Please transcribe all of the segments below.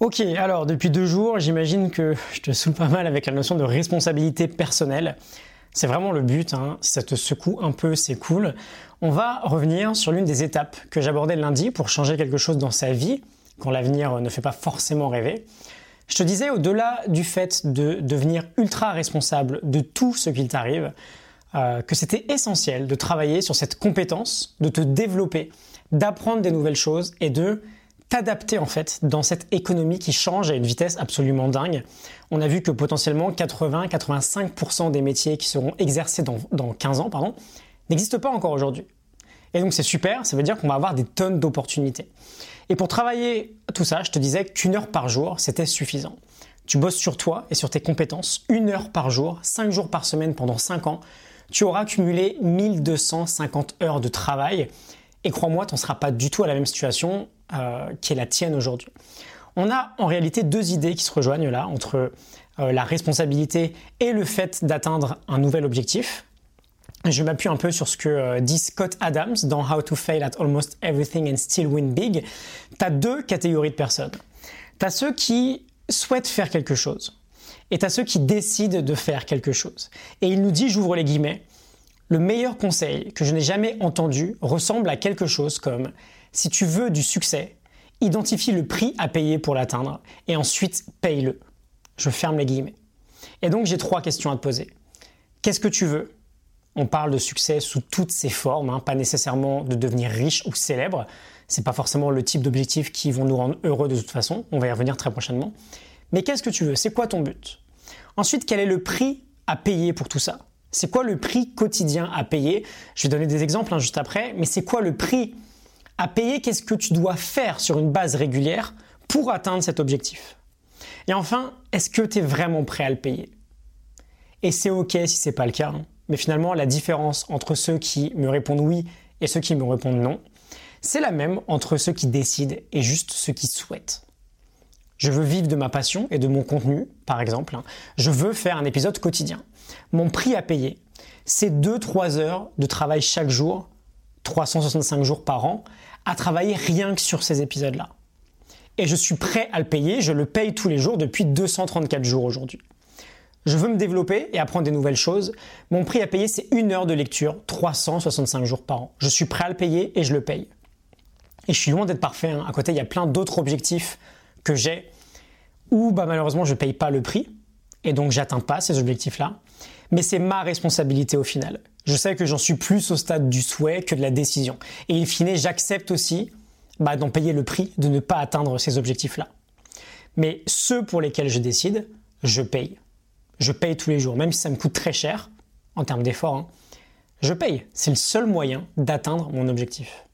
Ok, alors depuis deux jours, j'imagine que je te saoule pas mal avec la notion de responsabilité personnelle. C'est vraiment le but, hein. si ça te secoue un peu, c'est cool. On va revenir sur l'une des étapes que j'abordais lundi pour changer quelque chose dans sa vie, quand l'avenir ne fait pas forcément rêver. Je te disais, au-delà du fait de devenir ultra responsable de tout ce qu'il t'arrive, euh, que c'était essentiel de travailler sur cette compétence, de te développer, d'apprendre des nouvelles choses et de t'adapter en fait dans cette économie qui change à une vitesse absolument dingue. On a vu que potentiellement 80-85% des métiers qui seront exercés dans, dans 15 ans pardon, n'existent pas encore aujourd'hui. Et donc c'est super, ça veut dire qu'on va avoir des tonnes d'opportunités. Et pour travailler tout ça, je te disais qu'une heure par jour, c'était suffisant. Tu bosses sur toi et sur tes compétences une heure par jour, 5 jours par semaine pendant 5 ans. Tu auras cumulé 1250 heures de travail. Et crois-moi, tu n'en seras pas du tout à la même situation euh, qui est la tienne aujourd'hui. On a en réalité deux idées qui se rejoignent là entre euh, la responsabilité et le fait d'atteindre un nouvel objectif. Je m'appuie un peu sur ce que euh, dit Scott Adams dans How to Fail at Almost Everything and Still Win Big. Tu as deux catégories de personnes. Tu as ceux qui souhaitent faire quelque chose et tu as ceux qui décident de faire quelque chose. Et il nous dit, j'ouvre les guillemets, le meilleur conseil que je n'ai jamais entendu ressemble à quelque chose comme si tu veux du succès, identifie le prix à payer pour l'atteindre et ensuite paye-le. Je ferme les guillemets. Et donc j'ai trois questions à te poser. Qu'est-ce que tu veux? On parle de succès sous toutes ses formes, hein, pas nécessairement de devenir riche ou célèbre. C'est pas forcément le type d'objectif qui vont nous rendre heureux de toute façon. On va y revenir très prochainement. Mais qu'est-ce que tu veux? C'est quoi ton but? Ensuite, quel est le prix à payer pour tout ça? C'est quoi le prix quotidien à payer? Je vais donner des exemples hein, juste après, mais c'est quoi le prix à payer, qu'est-ce que tu dois faire sur une base régulière pour atteindre cet objectif? Et enfin, est-ce que tu es vraiment prêt à le payer? Et c'est ok si c'est pas le cas, hein. mais finalement la différence entre ceux qui me répondent oui et ceux qui me répondent non, c'est la même entre ceux qui décident et juste ceux qui souhaitent. Je veux vivre de ma passion et de mon contenu, par exemple. Je veux faire un épisode quotidien. Mon prix à payer, c'est 2-3 heures de travail chaque jour 365 jours par an, à travailler rien que sur ces épisodes-là. Et je suis prêt à le payer, je le paye tous les jours depuis 234 jours aujourd'hui. Je veux me développer et apprendre des nouvelles choses. Mon prix à payer, c'est une heure de lecture, 365 jours par an. Je suis prêt à le payer et je le paye. Et je suis loin d'être parfait. Hein. À côté, il y a plein d'autres objectifs que j'ai où bah, malheureusement je ne paye pas le prix et donc j'atteins pas ces objectifs-là. Mais c'est ma responsabilité au final. Je sais que j'en suis plus au stade du souhait que de la décision. Et in fine, j'accepte aussi bah, d'en payer le prix de ne pas atteindre ces objectifs-là. Mais ceux pour lesquels je décide, je paye. Je paye tous les jours, même si ça me coûte très cher en termes d'effort. Hein. je paye. C'est le seul moyen d'atteindre mon objectif.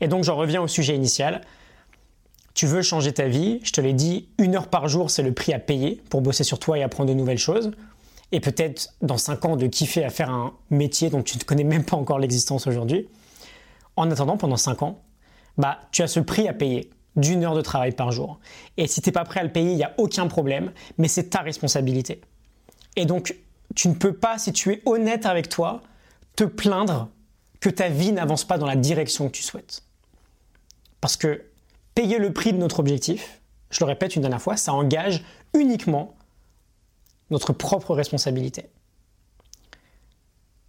Et donc j'en reviens au sujet initial. Tu veux changer ta vie, je te l'ai dit, une heure par jour, c'est le prix à payer pour bosser sur toi et apprendre de nouvelles choses et peut-être dans 5 ans de kiffer à faire un métier dont tu ne connais même pas encore l'existence aujourd'hui. En attendant, pendant 5 ans, bah, tu as ce prix à payer d'une heure de travail par jour. Et si tu n'es pas prêt à le payer, il n'y a aucun problème, mais c'est ta responsabilité. Et donc, tu ne peux pas, si tu es honnête avec toi, te plaindre que ta vie n'avance pas dans la direction que tu souhaites. Parce que payer le prix de notre objectif, je le répète une dernière fois, ça engage uniquement notre propre responsabilité.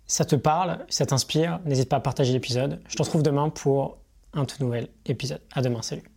Ça te parle, ça t'inspire, n'hésite pas à partager l'épisode. Je te retrouve demain pour un tout nouvel épisode. À demain, salut.